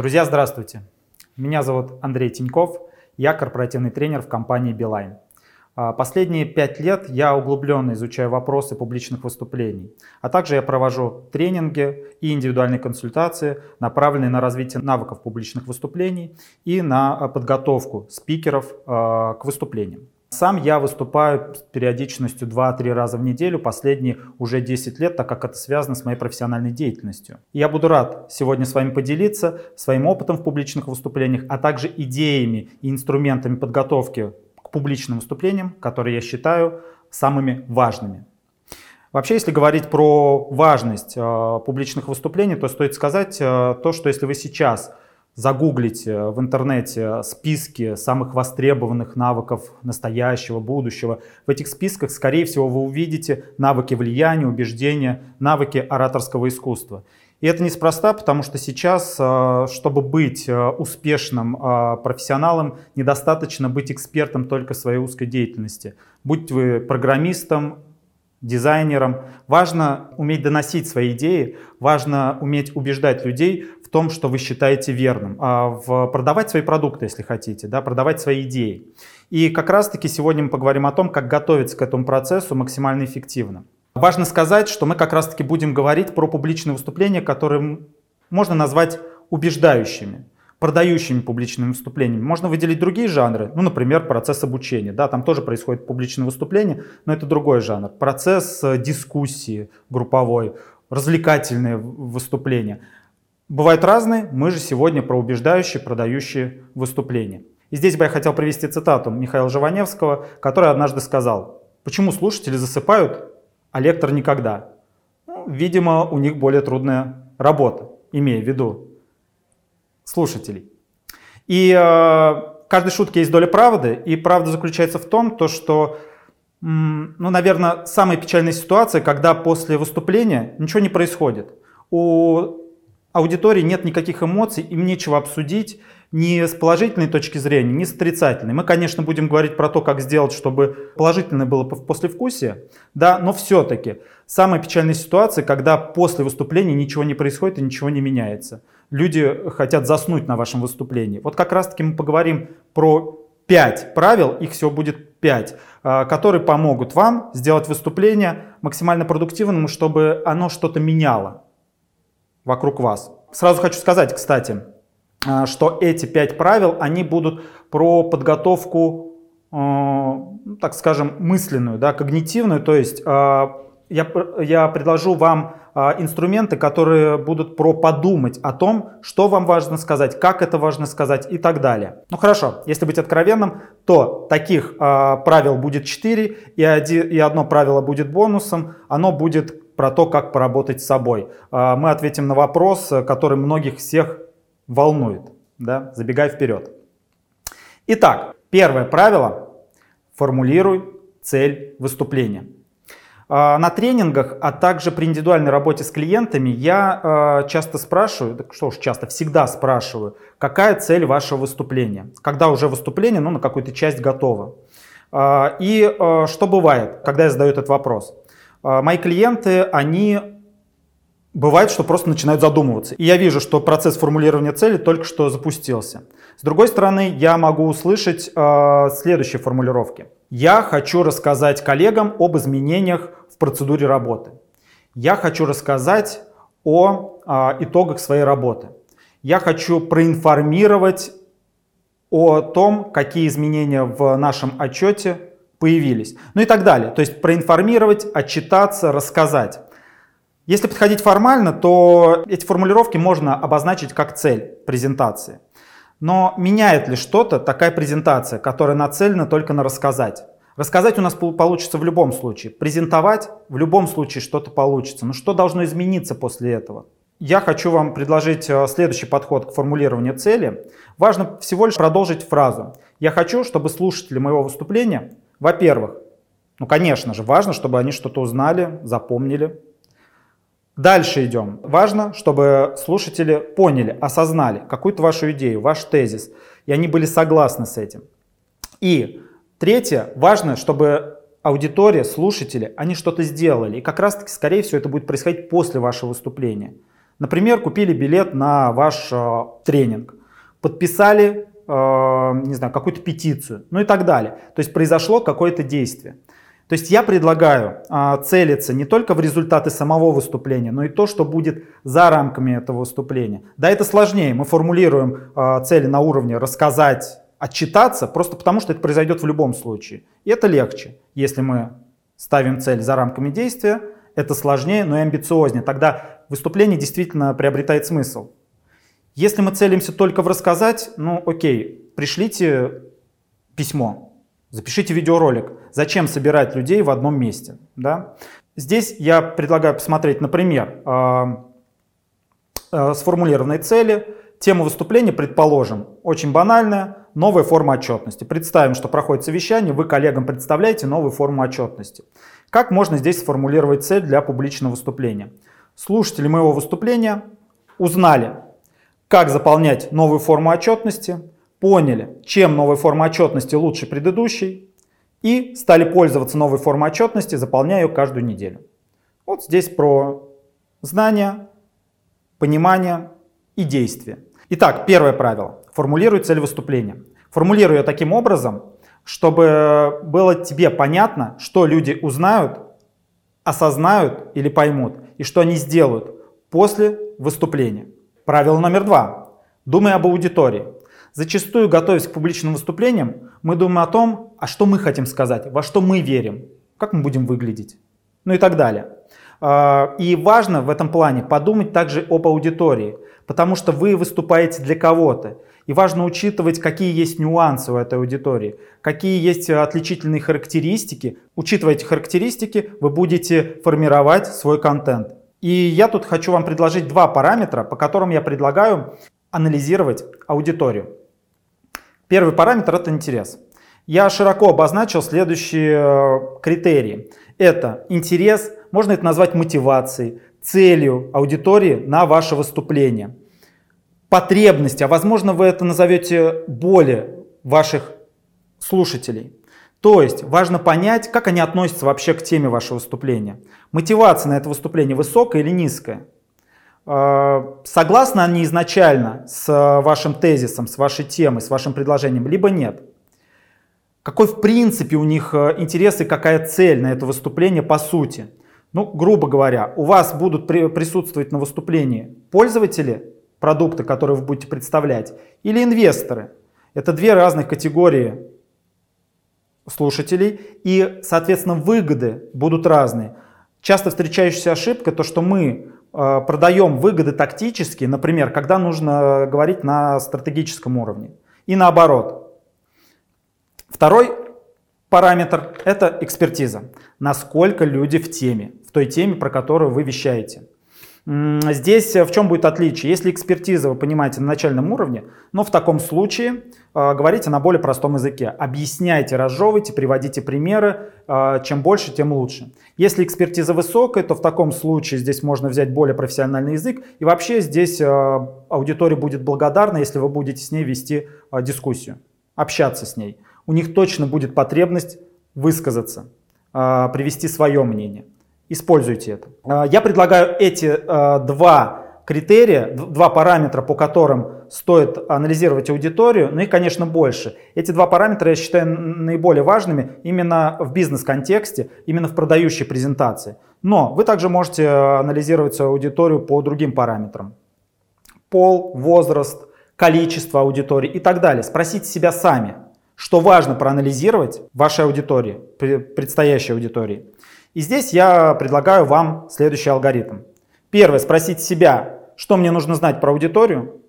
Друзья, здравствуйте. Меня зовут Андрей Тиньков. Я корпоративный тренер в компании Beeline. А, последние пять лет я углубленно изучаю вопросы публичных выступлений, а также я провожу тренинги и индивидуальные консультации, направленные на развитие навыков публичных выступлений и на а, подготовку спикеров а, к выступлениям. Сам я выступаю с периодичностью 2-3 раза в неделю последние уже 10 лет, так как это связано с моей профессиональной деятельностью. Я буду рад сегодня с вами поделиться своим опытом в публичных выступлениях, а также идеями и инструментами подготовки к публичным выступлениям, которые я считаю самыми важными. Вообще, если говорить про важность э, публичных выступлений, то стоит сказать э, то, что если вы сейчас загуглите в интернете списки самых востребованных навыков настоящего, будущего. В этих списках, скорее всего, вы увидите навыки влияния, убеждения, навыки ораторского искусства. И это неспроста, потому что сейчас, э, чтобы быть э, успешным э, профессионалом, недостаточно быть экспертом только в своей узкой деятельности. Будь вы программистом, дизайнером, важно уметь доносить свои идеи, важно уметь убеждать людей в том, что вы считаете верным, а в продавать свои продукты, если хотите, да, продавать свои идеи. И как раз-таки сегодня мы поговорим о том, как готовиться к этому процессу максимально эффективно. Важно сказать, что мы как раз-таки будем говорить про публичные выступления, которые можно назвать убеждающими продающими публичными выступлениями. Можно выделить другие жанры, ну, например, процесс обучения. Да, там тоже происходит публичное выступление, но это другой жанр. Процесс э, дискуссии групповой, развлекательные выступления. Бывают разные, мы же сегодня про убеждающие, продающие выступления. И здесь бы я хотел привести цитату Михаила Живаневского, который однажды сказал, почему слушатели засыпают, а лектор никогда? Ну, видимо, у них более трудная работа, имея в виду слушателей. И э, каждой шутке есть доля правды, и правда заключается в том, то, что, ну, наверное, самая печальная ситуация, когда после выступления ничего не происходит. У аудитории нет никаких эмоций, им нечего обсудить ни с положительной точки зрения, ни с отрицательной. Мы, конечно, будем говорить про то, как сделать, чтобы положительное было послевкусие, да, но все-таки самая печальная ситуация, когда после выступления ничего не происходит и ничего не меняется. Люди хотят заснуть на вашем выступлении. Вот как раз-таки мы поговорим про пять правил, их всего будет пять, а, которые помогут вам сделать выступление максимально продуктивным, чтобы оно что-то меняло вокруг вас. Сразу хочу сказать, кстати, а, что эти пять правил, они будут про подготовку, а, ну, так скажем, мысленную, да, когнитивную, то есть а, я, я предложу вам инструменты, которые будут про подумать о том, что вам важно сказать, как это важно сказать и так далее. Ну хорошо, если быть откровенным, то таких правил будет 4, и, один, и одно правило будет бонусом, оно будет про то, как поработать с собой. А, мы ответим на вопрос, который многих всех волнует, да? забегая вперед. Итак, первое правило – формулируй цель выступления. А, на тренингах, а также при индивидуальной работе с клиентами я а, часто спрашиваю, что уж часто, всегда спрашиваю, какая цель вашего выступления, когда уже выступление ну, на какую-то часть готово. И что бывает, когда я задаю этот вопрос? А, мои клиенты, они бывает, что просто начинают задумываться. И я вижу, что процесс формулирования цели только что запустился. С другой стороны, я могу услышать э, следующие формулировки. Я хочу рассказать коллегам об изменениях в процедуре работы. Я хочу рассказать о э, итогах своей работы. Я хочу проинформировать о том, какие изменения в нашем отчете появились. Ну и так далее. То есть проинформировать, отчитаться, рассказать. Если подходить формально, то эти формулировки можно обозначить как цель презентации. Но меняет ли что-то такая презентация, которая нацелена только на рассказать? Рассказать у нас получится в любом случае. Презентовать в любом случае что-то получится. Но что должно измениться после этого? Я хочу вам предложить э, следующий подход к формулированию цели. Важно всего лишь продолжить фразу. Я хочу, чтобы слушатели моего выступления во-первых, ну, конечно же, важно, чтобы они что-то узнали, запомнили. Дальше идем. Важно, чтобы слушатели поняли, осознали какую-то вашу идею, ваш тезис, и они были согласны с этим. И третье, важно, чтобы аудитория, слушатели, они что-то сделали. И как раз таки, скорее всего, это будет происходить после вашего выступления. Например, купили билет на ваш э, тренинг, подписали, не знаю, какую-то петицию, ну и так далее. То есть произошло какое-то действие. То есть я предлагаю э, целиться не только в результаты самого выступления, но и то, что будет за рамками этого выступления. Да, это сложнее. Мы формулируем э, цели на уровне рассказать, отчитаться, просто потому что это произойдет в любом случае. И это легче, если мы ставим цель за рамками действия, это сложнее, но и амбициознее. Тогда выступление действительно приобретает смысл. Если мы целимся только в рассказать, ну окей, пришлите письмо, запишите видеоролик. Зачем собирать людей в одном месте? Да? Здесь я предлагаю посмотреть, например, э, э, сформулированные цели. Тема выступления, предположим, очень банальная, новая форма отчетности. Представим, что проходит совещание, вы коллегам представляете новую форму отчетности. Как можно здесь сформулировать цель для публичного выступления? Слушатели моего выступления узнали, как заполнять новую форму отчетности, поняли, чем новая форма отчетности лучше предыдущей, и стали пользоваться новой формой отчетности, заполняя ее каждую неделю. Вот здесь про знания, понимание и действие. Итак, первое правило. Формулируй цель выступления. Формулируй ее таким образом, чтобы было тебе понятно, что люди узнают, осознают или поймут, и что они сделают после выступления. Правило номер два. Думай об аудитории. Зачастую, готовясь к публичным выступлениям, мы думаем о том, а что мы хотим сказать, во что мы верим, как мы будем выглядеть, ну и так далее. А, и важно в этом плане подумать также об аудитории, потому что вы выступаете для кого-то. И важно учитывать, какие есть нюансы у этой аудитории, какие есть отличительные характеристики. Учитывая эти характеристики, вы будете формировать свой контент. И я тут хочу вам предложить два параметра, по которым я предлагаю анализировать аудиторию. Первый параметр – это интерес. Я широко обозначил следующие э, критерии. Это интерес, можно это назвать мотивацией, целью аудитории на ваше выступление – потребности, а возможно вы это назовете боли ваших слушателей. То есть важно понять, как они относятся вообще к теме вашего выступления. Мотивация на это выступление высокая или низкая? А, согласны они изначально с вашим тезисом, с вашей темой, с вашим предложением, либо нет? Какой в принципе у них э, интерес и какая цель на это выступление по сути? Ну, грубо говоря, у вас будут присутствовать на выступлении пользователи продукты, которые вы будете представлять, или инвесторы. Это две разных категории слушателей, и, соответственно, выгоды будут разные. Часто встречающаяся ошибка то, что мы э, продаем выгоды тактически, например, когда нужно говорить на стратегическом уровне, и наоборот. Второй параметр – это экспертиза. Насколько люди в теме, в той теме, про которую вы вещаете. Здесь э, в чем будет отличие? Если экспертиза, вы понимаете, на начальном уровне, но в таком случае э, говорите на более простом языке. Объясняйте, разжевывайте, приводите примеры. Э, чем больше, тем лучше. Если экспертиза высокая, то в таком случае здесь можно взять более профессиональный язык. И вообще здесь э, аудитория будет благодарна, если вы будете с ней вести э, дискуссию, общаться с ней. У них точно будет потребность высказаться, э, привести свое мнение. Используйте это. А, я предлагаю эти а, два критерия, два параметра, по которым стоит анализировать аудиторию, ну и, конечно, больше. Эти два параметра я считаю наиболее важными именно в бизнес-контексте, именно в продающей презентации. Но вы также можете анализировать свою аудиторию по другим параметрам. Пол, возраст, количество аудитории и так далее. Спросите себя сами, что важно проанализировать вашей аудитории, предстоящей аудитории. И здесь я предлагаю вам следующий алгоритм. Первое, спросить себя, что мне нужно знать про аудиторию.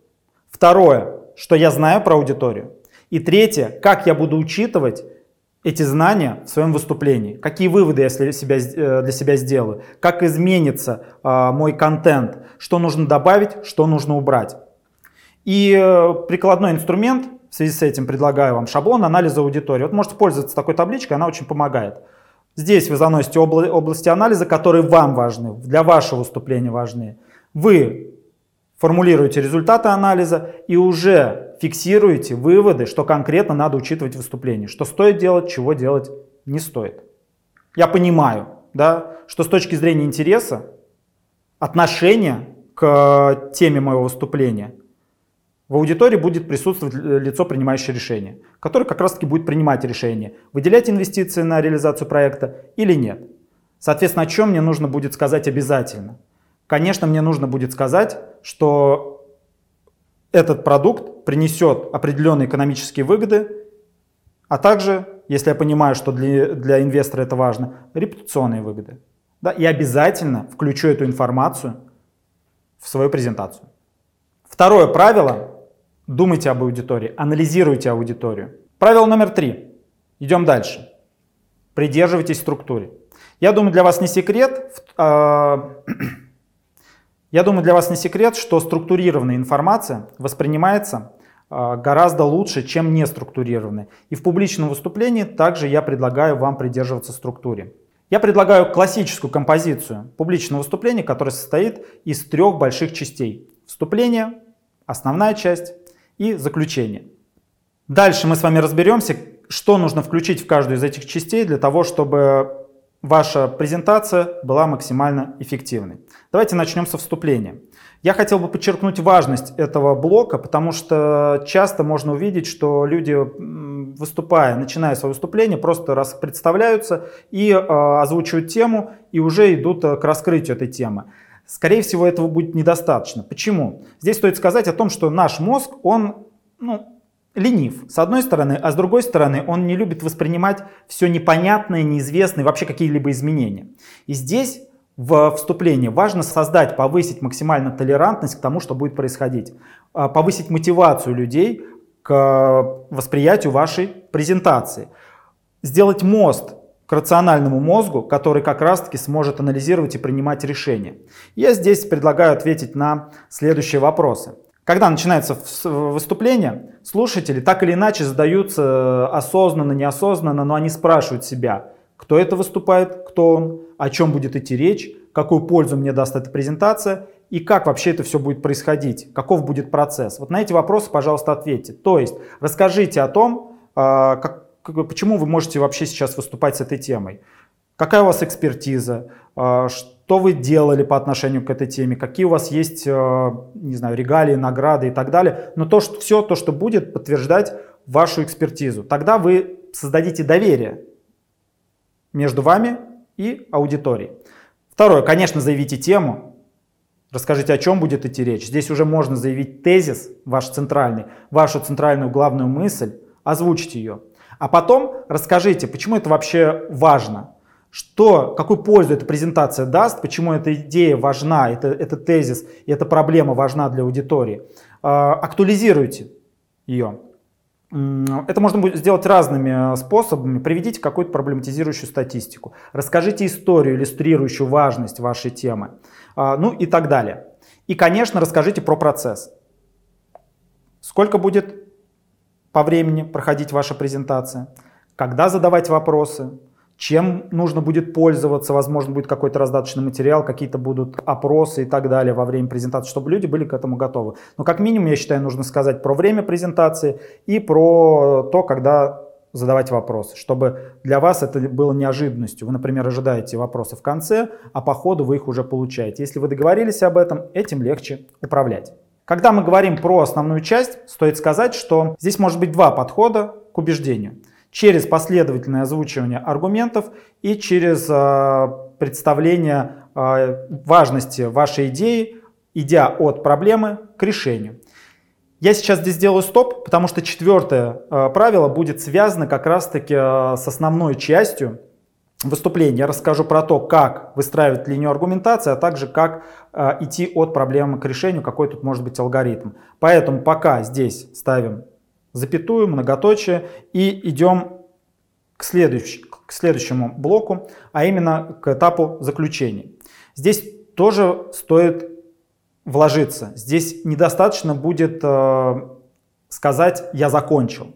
Второе, что я знаю про аудиторию. И третье, как я буду учитывать эти знания в своем выступлении, какие выводы я для себя, э, для себя сделаю, как изменится э, мой контент, что нужно добавить, что нужно убрать. И э, прикладной инструмент, в связи с этим предлагаю вам шаблон анализа аудитории. Вот можете пользоваться такой табличкой, она очень помогает. Здесь вы заносите обла области анализа, которые вам важны, для вашего выступления важны. Вы формулируете результаты анализа и уже фиксируете выводы, что конкретно надо учитывать в выступлении, что стоит делать, чего делать не стоит. Я понимаю, да, что с точки зрения интереса, отношения к к теме моего выступления, в аудитории будет присутствовать лицо, принимающее решение, которое как раз таки будет принимать решение, выделять инвестиции на реализацию проекта или нет. Соответственно, о чем мне нужно будет сказать обязательно? Конечно, мне нужно будет сказать, что этот продукт принесет определенные экономические выгоды, а также, если я понимаю, что для, для инвестора это важно, репутационные выгоды. Да, и обязательно включу эту информацию в свою презентацию. Второе правило Думайте об аудитории, анализируйте аудиторию. Правило номер три. Идем дальше. Придерживайтесь структуры. Я думаю, для вас не секрет, а, я думаю, для вас не секрет, что структурированная информация воспринимается а, гораздо лучше, чем неструктурированная. И в публичном выступлении также я предлагаю вам придерживаться структуре. Я предлагаю классическую композицию публичного выступления, которая состоит из трех больших частей. Вступление, основная часть и заключение. Дальше мы с вами разберемся, что нужно включить в каждую из этих частей для того, чтобы ваша презентация была максимально эффективной. Давайте начнем со вступления. Я хотел бы подчеркнуть важность этого блока, потому что часто можно увидеть, что люди, выступая, начиная свое выступление, просто раз представляются и э, озвучивают тему, и уже идут э, к раскрытию этой темы. Скорее всего, этого будет недостаточно. Почему? Здесь стоит сказать о том, что наш мозг, он ну, ленив, с одной стороны, а с другой стороны, он не любит воспринимать все непонятное, неизвестное, вообще какие-либо изменения. И здесь в вступлении важно создать, повысить максимально толерантность к тому, что будет происходить, а, повысить мотивацию людей к восприятию вашей презентации, сделать мост к рациональному мозгу, который как раз-таки сможет анализировать и принимать решения. Я здесь предлагаю ответить на следующие вопросы. Когда начинается выступление, слушатели так или иначе задаются осознанно, неосознанно, но они спрашивают себя, кто это выступает, кто он, о чем будет идти речь, какую пользу мне даст эта презентация и как вообще это все будет происходить, каков будет процесс. Вот на эти вопросы, пожалуйста, ответьте. То есть расскажите о том, а, как, почему вы можете вообще сейчас выступать с этой темой? Какая у вас экспертиза? А, что вы делали по отношению к этой теме? Какие у вас есть, а, не знаю, регалии, награды и так далее? Но то, что, все то, что будет подтверждать вашу экспертизу. Тогда вы создадите доверие между вами и аудиторией. Второе, конечно, заявите тему. Расскажите, о чем будет идти речь. Здесь уже можно заявить тезис ваш центральный, вашу центральную главную мысль, озвучить ее. А потом расскажите, почему это вообще важно, что, какую пользу эта презентация даст, почему эта идея важна, это, это тезис и эта проблема важна для аудитории. А, актуализируйте ее. Это можно будет сделать разными э, способами. Приведите какую-то проблематизирующую статистику. Расскажите историю, иллюстрирующую важность вашей темы. А, ну и так далее. И, конечно, расскажите про процесс. Сколько будет по времени проходить ваша презентация, когда задавать вопросы, чем нужно будет пользоваться, возможно, будет какой-то раздаточный материал, какие-то будут опросы и так далее во время презентации, чтобы люди были к этому готовы. Но как минимум, я считаю, нужно сказать про время презентации и про то, когда задавать вопросы, чтобы для вас это было неожиданностью. Вы, например, ожидаете вопросы в конце, а по ходу вы их уже получаете. Если вы договорились об этом, этим легче управлять. Когда мы говорим про основную часть, стоит сказать, что здесь может быть два подхода к убеждению. Через последовательное озвучивание аргументов и через э, представление э, важности вашей идеи, идя от проблемы к решению. Я сейчас здесь сделаю стоп, потому что четвертое э, правило будет связано как раз-таки с основной частью выступлении я расскажу про то, как выстраивать линию аргументации, а также как э, идти от проблемы к решению, какой тут может быть алгоритм. Поэтому пока здесь ставим запятую, многоточие и идем к, следующ, к следующему блоку, а именно к этапу заключения. Здесь тоже стоит вложиться. Здесь недостаточно будет э, сказать «я закончил».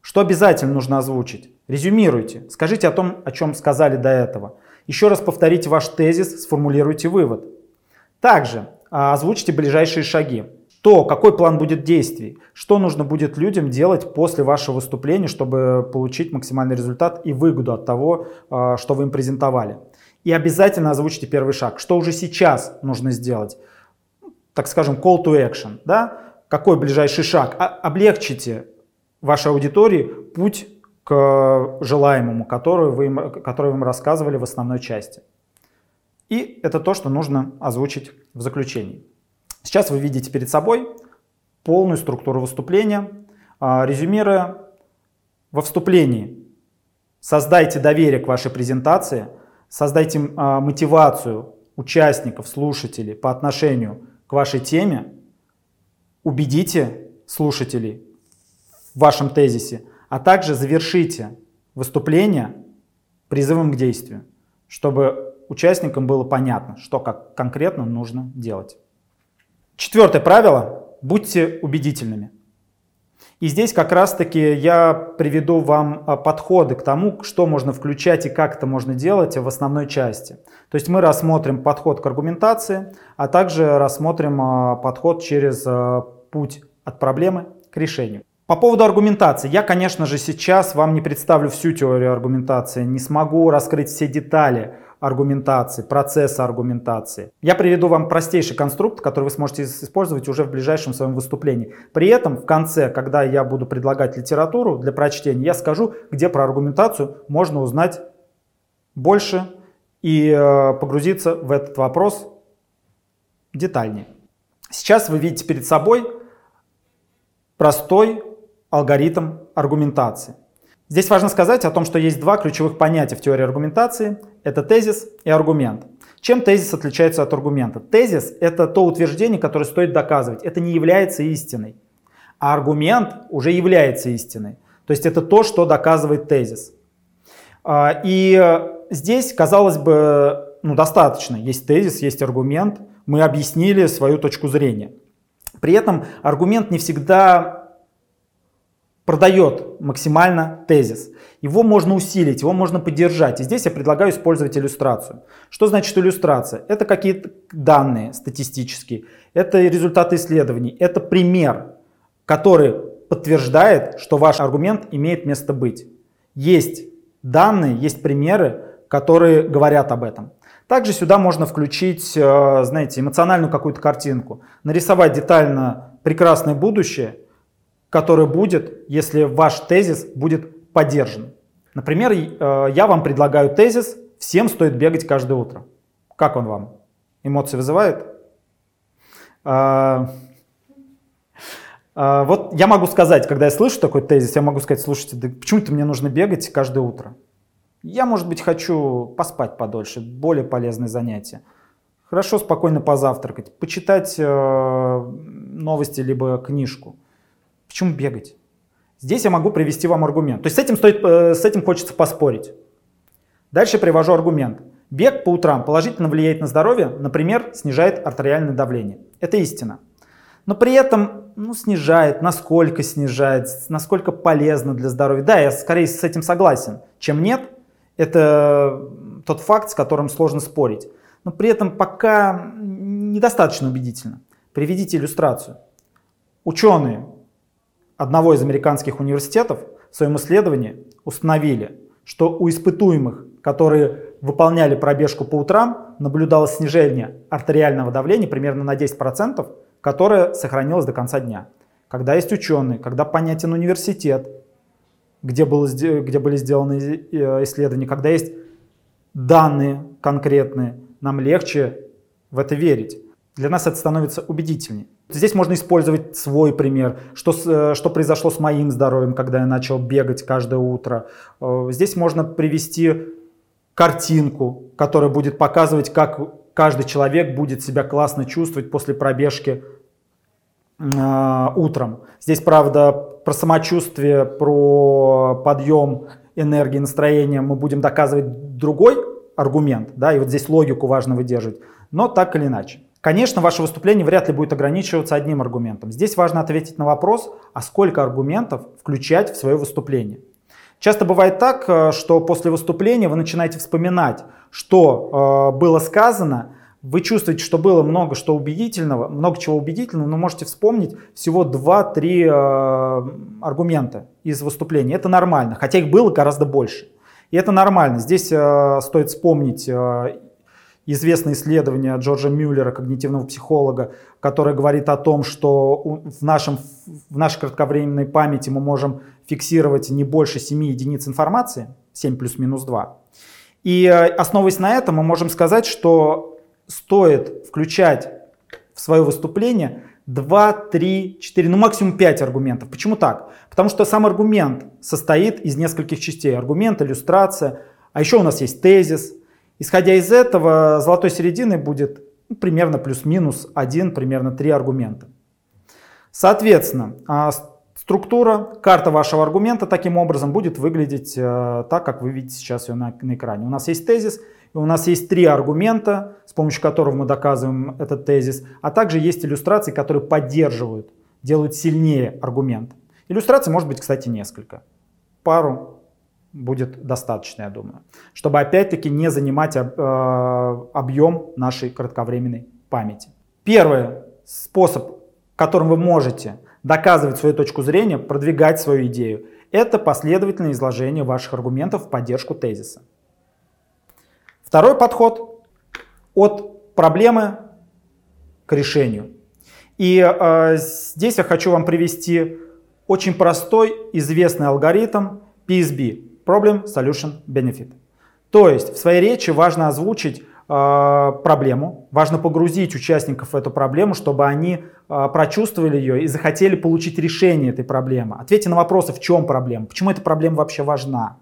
Что обязательно нужно озвучить? Резюмируйте, скажите о том, о чем сказали до этого. Еще раз повторите ваш тезис, сформулируйте вывод. Также а, озвучьте ближайшие шаги. То, какой план будет действий, что нужно будет людям делать после вашего выступления, чтобы получить максимальный результат и выгоду от того, а, что вы им презентовали. И обязательно озвучьте первый шаг, что уже сейчас нужно сделать так скажем, call to action, да? какой ближайший шаг, а облегчите вашей аудитории путь к желаемому, который вы, который вы им рассказывали в основной части. И это то, что нужно озвучить в заключении. Сейчас вы видите перед собой полную структуру выступления. А, резюмируя, во вступлении создайте доверие к вашей презентации, создайте а, мотивацию участников, слушателей по отношению к вашей теме, убедите слушателей в вашем тезисе, а также завершите выступление призывом к действию, чтобы участникам было понятно, что как конкретно нужно делать. Четвертое правило – будьте убедительными. И здесь как раз-таки я приведу вам а, подходы к тому, что можно включать и как это можно делать в основной части. То есть мы рассмотрим подход к аргументации, а также рассмотрим а, подход через а, путь от проблемы к решению. По поводу аргументации. Я, конечно же, сейчас вам не представлю всю теорию аргументации, не смогу раскрыть все детали аргументации, процесса аргументации. Я приведу вам простейший конструкт, который вы сможете использовать уже в ближайшем своем выступлении. При этом в конце, когда я буду предлагать литературу для прочтения, я скажу, где про аргументацию можно узнать больше и э, погрузиться в этот вопрос детальнее. Сейчас вы видите перед собой простой алгоритм аргументации. Здесь важно сказать о том, что есть два ключевых понятия в теории аргументации. Это тезис и аргумент. Чем тезис отличается от аргумента? Тезис — это то утверждение, которое стоит доказывать. Это не является истиной. А аргумент уже является истиной. То есть это то, что доказывает тезис. А, и здесь, казалось бы, ну, достаточно. Есть тезис, есть аргумент. Мы объяснили свою точку зрения. При этом аргумент не всегда продает максимально тезис. Его можно усилить, его можно поддержать. И здесь я предлагаю использовать иллюстрацию. Что значит иллюстрация? Это какие-то данные статистические, это результаты исследований, это пример, который подтверждает, что ваш аргумент имеет место быть. Есть данные, есть примеры, которые говорят об этом. Также сюда можно включить, э, знаете, эмоциональную какую-то картинку, нарисовать детально прекрасное будущее – который будет, если ваш тезис будет поддержан. Например, э, я вам предлагаю тезис «Всем стоит бегать каждое утро». Как он вам? Эмоции вызывает? А, а, вот я могу сказать, когда я слышу такой тезис, я могу сказать, слушайте, да почему-то мне нужно бегать каждое утро. Я, может быть, хочу поспать подольше, более полезное занятие. Хорошо спокойно позавтракать, почитать э, новости либо книжку. Почему бегать? Здесь я могу привести вам аргумент. То есть с этим, стоит, э, с этим хочется поспорить. Дальше привожу аргумент. Бег по утрам положительно влияет на здоровье, например, снижает артериальное давление. Это истина. Но при этом ну, снижает, насколько снижает, насколько полезно для здоровья. Да, я скорее с этим согласен, чем нет. Это тот факт, с которым сложно спорить. Но при этом пока недостаточно убедительно. Приведите иллюстрацию. Ученые одного из американских университетов в своем исследовании установили, что у испытуемых, которые выполняли пробежку по утрам, наблюдалось снижение артериального давления примерно на 10%, которое сохранилось до конца дня. Когда есть ученые, когда понятен университет, где, было, где были сделаны э, исследования, когда есть данные конкретные, нам легче в это верить. Для нас это становится убедительнее. Здесь можно использовать свой пример, что, э, что произошло с моим здоровьем, когда я начал бегать каждое утро. Э, здесь можно привести картинку, которая будет показывать, как каждый человек будет себя классно чувствовать после пробежки э, утром. Здесь, правда, про самочувствие, про подъем энергии, настроения мы будем доказывать другой аргумент, да, и вот здесь логику важно выдерживать, но так или иначе. Конечно, ваше выступление вряд ли будет ограничиваться одним аргументом. Здесь важно ответить на вопрос, а сколько аргументов включать в свое выступление. Часто бывает так, э, что после выступления вы начинаете вспоминать, что э, было сказано, вы чувствуете, что было много что убедительного, много чего убедительного, но можете вспомнить всего 2-3 э, аргумента из выступления. Это нормально, хотя их было гораздо больше. И это нормально. Здесь э, стоит вспомнить э, известное исследование Джорджа Мюллера, когнитивного психолога, которое говорит о том, что в, нашем, в нашей кратковременной памяти мы можем фиксировать не больше 7 единиц информации, 7 плюс-минус 2. И э, основываясь на этом, мы можем сказать, что стоит включать в свое выступление 2, 3, 4, ну максимум 5 аргументов. Почему так? Потому что сам аргумент состоит из нескольких частей. Аргумент, иллюстрация, а еще у нас есть тезис. Исходя из этого, золотой серединой будет ну, примерно плюс-минус 1, примерно 3 аргумента. Соответственно, а, структура, карта вашего аргумента таким образом будет выглядеть э, так, как вы видите сейчас ее на, на экране. У нас есть тезис, и у нас есть три аргумента, с помощью которых мы доказываем этот тезис, а также есть иллюстрации, которые поддерживают, делают сильнее аргумент. Иллюстраций может быть, кстати, несколько. Пару будет достаточно, я думаю, чтобы опять-таки не занимать э, объем нашей кратковременной памяти. Первый способ, которым вы можете доказывать свою точку зрения, продвигать свою идею, это последовательное изложение ваших аргументов в поддержку тезиса. Второй подход от проблемы к решению. И э, здесь я хочу вам привести очень простой, известный алгоритм PSB – Problem Solution Benefit. То есть в своей речи важно озвучить э, проблему, важно погрузить участников в эту проблему, чтобы они э, прочувствовали ее и захотели получить решение этой проблемы. Ответьте на вопросы, в чем проблема, почему эта проблема вообще важна.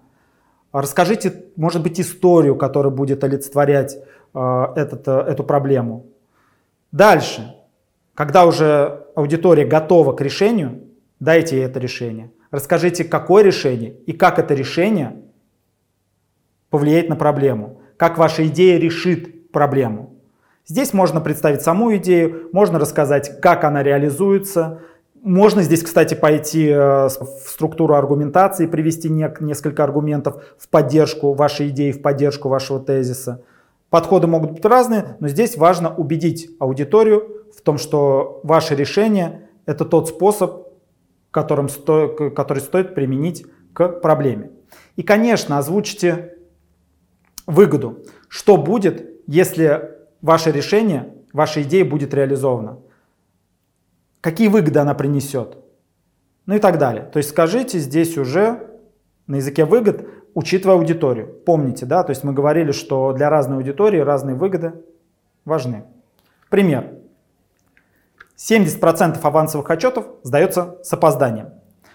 Расскажите, может быть, историю, которая будет олицетворять э, этот, э, эту проблему. Дальше, когда уже аудитория готова к решению, дайте ей это решение. Расскажите, какое решение и как это решение повлияет на проблему. Как ваша идея решит проблему. Здесь можно представить саму идею, можно рассказать, как она реализуется, можно здесь, кстати, пойти э, в структуру аргументации, привести несколько аргументов в поддержку вашей идеи, в поддержку вашего тезиса. Подходы могут быть разные, но здесь важно убедить аудиторию в том, что ваше решение – это тот способ, которым сто, который стоит применить к проблеме. И, конечно, озвучьте выгоду. Что будет, если ваше решение, ваша идея будет реализована? какие выгоды она принесет, ну и так далее. То есть скажите здесь уже на языке выгод, учитывая аудиторию. Помните, да, то есть мы говорили, что для разной аудитории разные выгоды важны. Пример. 70% авансовых отчетов сдается с опозданием.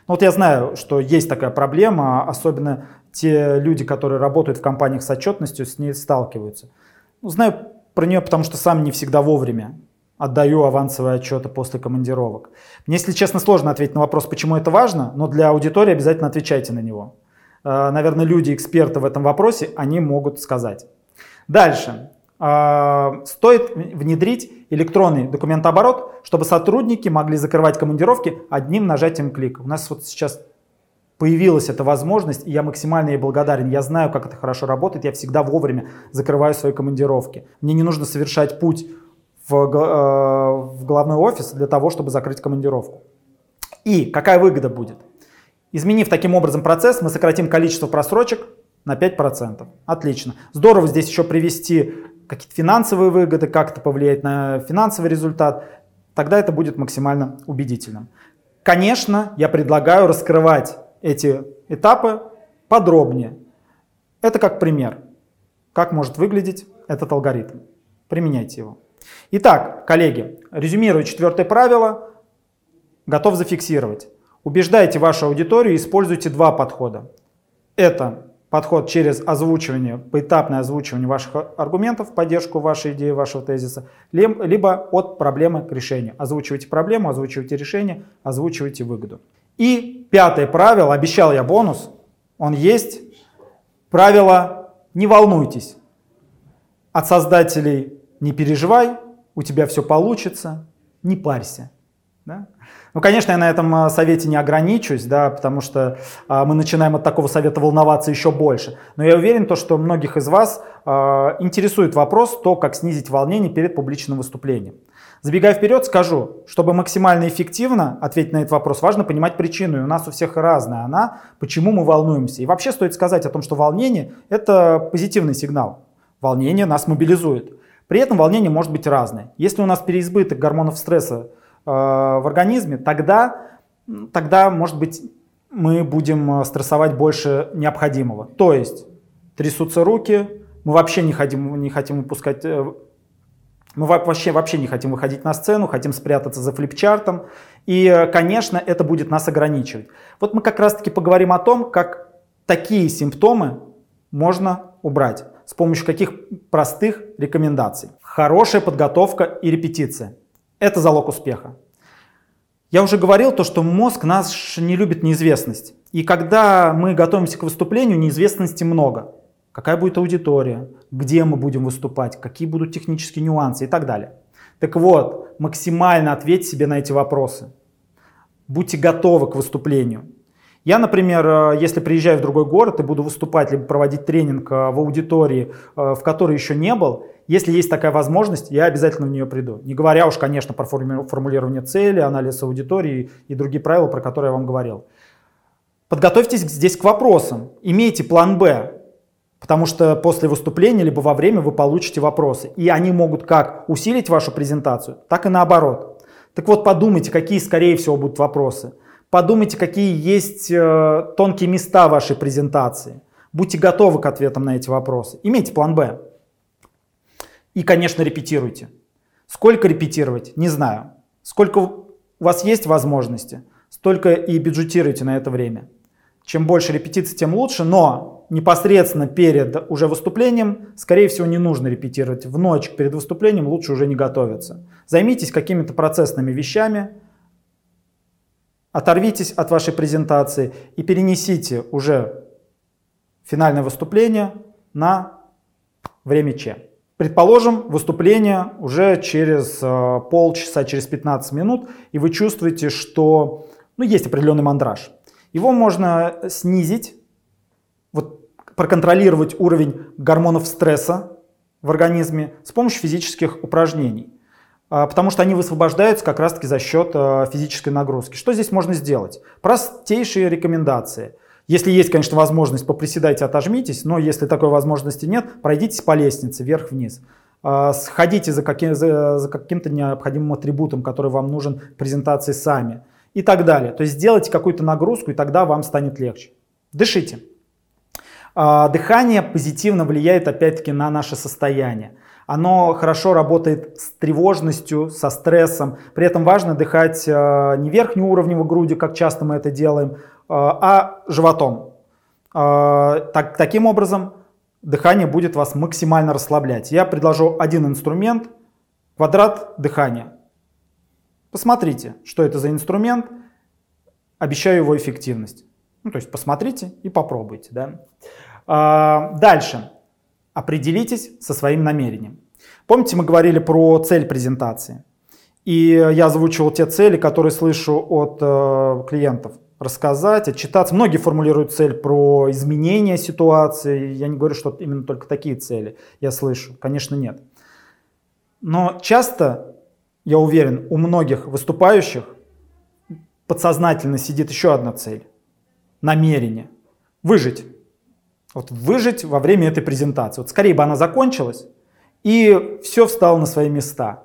Ну вот я знаю, что есть такая проблема, особенно те люди, которые работают в компаниях с отчетностью, с ней сталкиваются. Ну, знаю про нее, потому что сам не всегда вовремя отдаю авансовые отчеты после командировок. Мне, если честно, сложно ответить на вопрос, почему это важно, но для аудитории обязательно отвечайте на него. Э, наверное, люди, эксперты в этом вопросе, они могут сказать. Дальше. Э, стоит внедрить электронный документооборот, чтобы сотрудники могли закрывать командировки одним нажатием клика. У нас вот сейчас появилась эта возможность, и я максимально ей благодарен. Я знаю, как это хорошо работает, я всегда вовремя закрываю свои командировки. Мне не нужно совершать путь в, э, в головной офис для того, чтобы закрыть командировку. И какая выгода будет? Изменив таким образом процесс, мы сократим количество просрочек на 5%. Отлично. Здорово здесь еще привести какие-то финансовые выгоды, как это повлияет на финансовый результат. Тогда это будет максимально убедительным. Конечно, я предлагаю раскрывать эти этапы подробнее. Это как пример, как может выглядеть этот алгоритм. Применяйте его. Итак, коллеги, резюмируя четвертое правило, готов зафиксировать. Убеждайте вашу аудиторию, используйте два подхода. Это подход через озвучивание, поэтапное озвучивание ваших аргументов, поддержку вашей идеи, вашего тезиса, либо от проблемы к решению. Озвучивайте проблему, озвучивайте решение, озвучивайте выгоду. И пятое правило, обещал я бонус, он есть. Правило «не волнуйтесь». От создателей не переживай, у тебя все получится, не парься. Да? Ну, конечно, я на этом а, совете не ограничусь, да, потому что а, мы начинаем от такого совета волноваться еще больше. Но я уверен, то, что многих из вас а, интересует вопрос, то, как снизить волнение перед публичным выступлением. Забегая вперед, скажу, чтобы максимально эффективно ответить на этот вопрос, важно понимать причину, и у нас у всех разная она, почему мы волнуемся. И вообще стоит сказать о том, что волнение – это позитивный сигнал. Волнение нас мобилизует. При этом волнение может быть разное. Если у нас переизбыток гормонов стресса в организме, тогда, тогда, может быть, мы будем э, стрессовать больше необходимого. То есть трясутся руки, мы вообще не хотим, не хотим выпускать, э, мы вообще, вообще не хотим выходить на сцену, хотим спрятаться за флипчартом. И, э, конечно, это будет нас ограничивать. Вот мы как раз-таки поговорим о том, как такие симптомы можно убрать. С помощью каких простых рекомендаций. Хорошая подготовка и репетиция. Это залог успеха. Я уже говорил то, что мозг наш не любит неизвестность. И когда мы готовимся к выступлению, неизвестности много. Какая будет аудитория, где мы будем выступать, какие будут технические нюансы и так далее. Так вот, максимально ответьте себе на эти вопросы. Будьте готовы к выступлению. Я, например, э, если приезжаю в другой город и буду выступать, либо проводить тренинг э, в аудитории, э, в которой еще не был, если есть такая возможность, я обязательно в нее приду. Не говоря уж, конечно, про формулирование цели, анализ аудитории и другие правила, про которые я вам говорил. Подготовьтесь здесь к вопросам. Имейте план «Б», потому что после выступления либо во время вы получите вопросы. И они могут как усилить вашу презентацию, так и наоборот. Так вот, подумайте, какие, скорее всего, будут вопросы. Подумайте, какие есть э, тонкие места вашей презентации. Будьте готовы к ответам на эти вопросы. Имейте план «Б». И, конечно, репетируйте. Сколько репетировать, не знаю. Сколько у вас есть возможности, столько и бюджетируйте на это время. Чем больше репетиций, тем лучше, но непосредственно перед уже выступлением, скорее всего, не нужно репетировать. В ночь перед выступлением лучше уже не готовиться. Займитесь какими-то процессными вещами, Оторвитесь от вашей презентации и перенесите уже финальное выступление на время Ч. Предположим, выступление уже через э, полчаса, через 15 минут, и вы чувствуете, что ну, есть определенный мандраж. Его можно снизить, вот, проконтролировать уровень гормонов стресса в организме с помощью физических упражнений. А, потому что они высвобождаются как раз-таки за счет а, физической нагрузки. Что здесь можно сделать? Простейшие рекомендации. Если есть, конечно, возможность, поприседайте, отожмитесь, но если такой возможности нет, пройдитесь по лестнице вверх-вниз. А, сходите за, каким, за, за каким-то необходимым атрибутом, который вам нужен в презентации сами и так далее. То есть сделайте какую-то нагрузку, и тогда вам станет легче. Дышите. Дыхание позитивно влияет опять-таки на наше состояние. Оно хорошо работает с тревожностью, со стрессом. При этом важно дыхать э, не верхнеуровневой грудью, как часто мы это делаем, а животом. Э, так, таким образом, дыхание будет вас максимально расслаблять. Я предложу один инструмент, квадрат дыхания. Посмотрите, что это за инструмент. Обещаю его эффективность. Ну, то есть посмотрите и попробуйте. Да? Дальше. Определитесь со своим намерением. Помните, мы говорили про цель презентации? И я озвучивал те цели, которые слышу от э, клиентов. Рассказать, отчитаться. Многие формулируют цель про изменение ситуации. Я не говорю, что именно только такие цели я слышу. Конечно, нет. Но часто, я уверен, у многих выступающих подсознательно сидит еще одна цель. Намерение. Выжить. Вот выжить во время этой презентации. Вот скорее бы она закончилась, и все встало на свои места.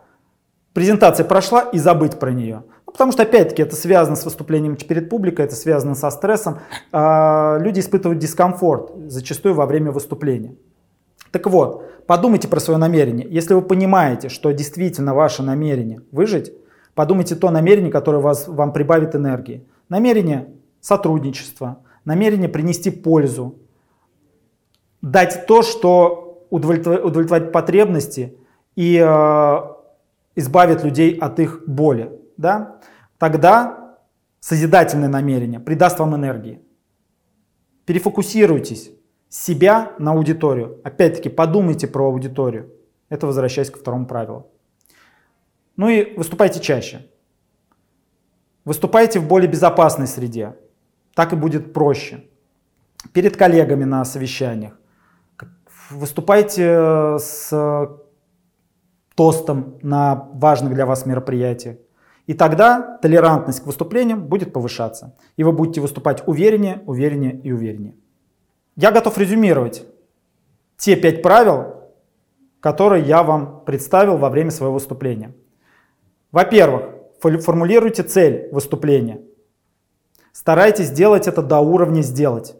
Презентация прошла и забыть про нее. Потому что, опять-таки, это связано с выступлением перед публикой, это связано со стрессом. А, люди испытывают дискомфорт зачастую во время выступления. Так вот, подумайте про свое намерение. Если вы понимаете, что действительно ваше намерение выжить, подумайте то намерение, которое вас, вам прибавит энергии. Намерение сотрудничества, намерение принести пользу, дать то, что удовлетворит потребности и э, избавит людей от их боли, да, тогда созидательное намерение придаст вам энергии. Перефокусируйтесь себя на аудиторию. Опять-таки подумайте про аудиторию. Это возвращаясь ко второму правилу. Ну и выступайте чаще. Выступайте в более безопасной среде. Так и будет проще. Перед коллегами на совещаниях выступайте с тостом на важных для вас мероприятиях. И тогда толерантность к выступлениям будет повышаться. И вы будете выступать увереннее, увереннее и увереннее. Я готов резюмировать те пять правил, которые я вам представил во время своего выступления. Во-первых, формулируйте цель выступления. Старайтесь сделать это до уровня «сделать».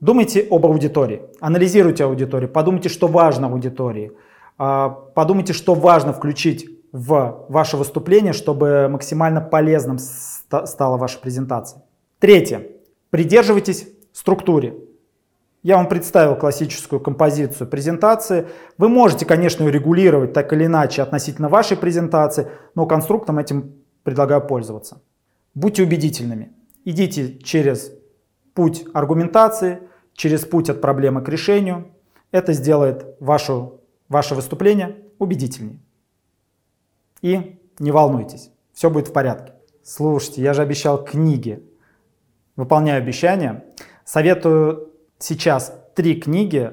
Думайте об аудитории, анализируйте аудиторию, подумайте, что важно аудитории, а, подумайте, что важно включить в ваше выступление, чтобы максимально полезным стала ваша презентация. Третье. Придерживайтесь структуре. Я вам представил классическую композицию презентации. Вы можете, конечно, регулировать так или иначе относительно вашей презентации, но конструктом этим предлагаю пользоваться. Будьте убедительными. Идите через путь аргументации, через путь от проблемы к решению. Это сделает вашу, ваше выступление убедительнее. И не волнуйтесь, все будет в порядке. Слушайте, я же обещал книги. Выполняю обещание. Советую сейчас три книги,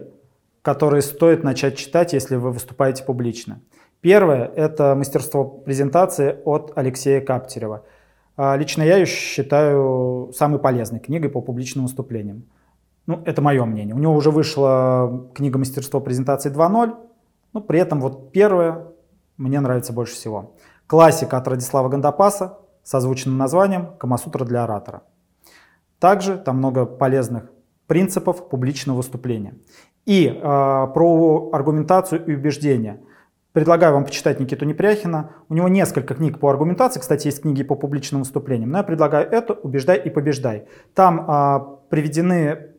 которые стоит начать читать, если вы выступаете публично. Первое – это «Мастерство презентации» от Алексея Каптерева. А, лично я ее считаю самой полезной книгой по публичным выступлениям. Ну, это мое мнение. У него уже вышла книга «Мастерство презентации 2.0», но при этом вот первая мне нравится больше всего. Классика от Радислава Гандапаса с озвученным названием «Камасутра для оратора». Также там много полезных принципов публичного выступления. И э, про аргументацию и убеждения. Предлагаю вам почитать Никиту Непряхина. У него несколько книг по аргументации, кстати, есть книги по публичным выступлениям. Но я предлагаю это «Убеждай и побеждай». Там э, приведены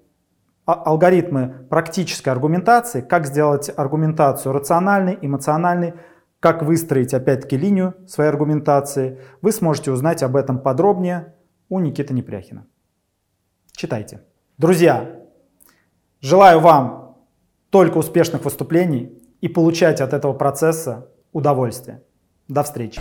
а, алгоритмы практической аргументации, как сделать аргументацию рациональной, эмоциональной, как выстроить, опять-таки, линию своей аргументации, вы сможете узнать об этом подробнее у Никиты Непряхина. Читайте. Друзья, желаю вам только успешных выступлений и получать от этого процесса удовольствие. До встречи.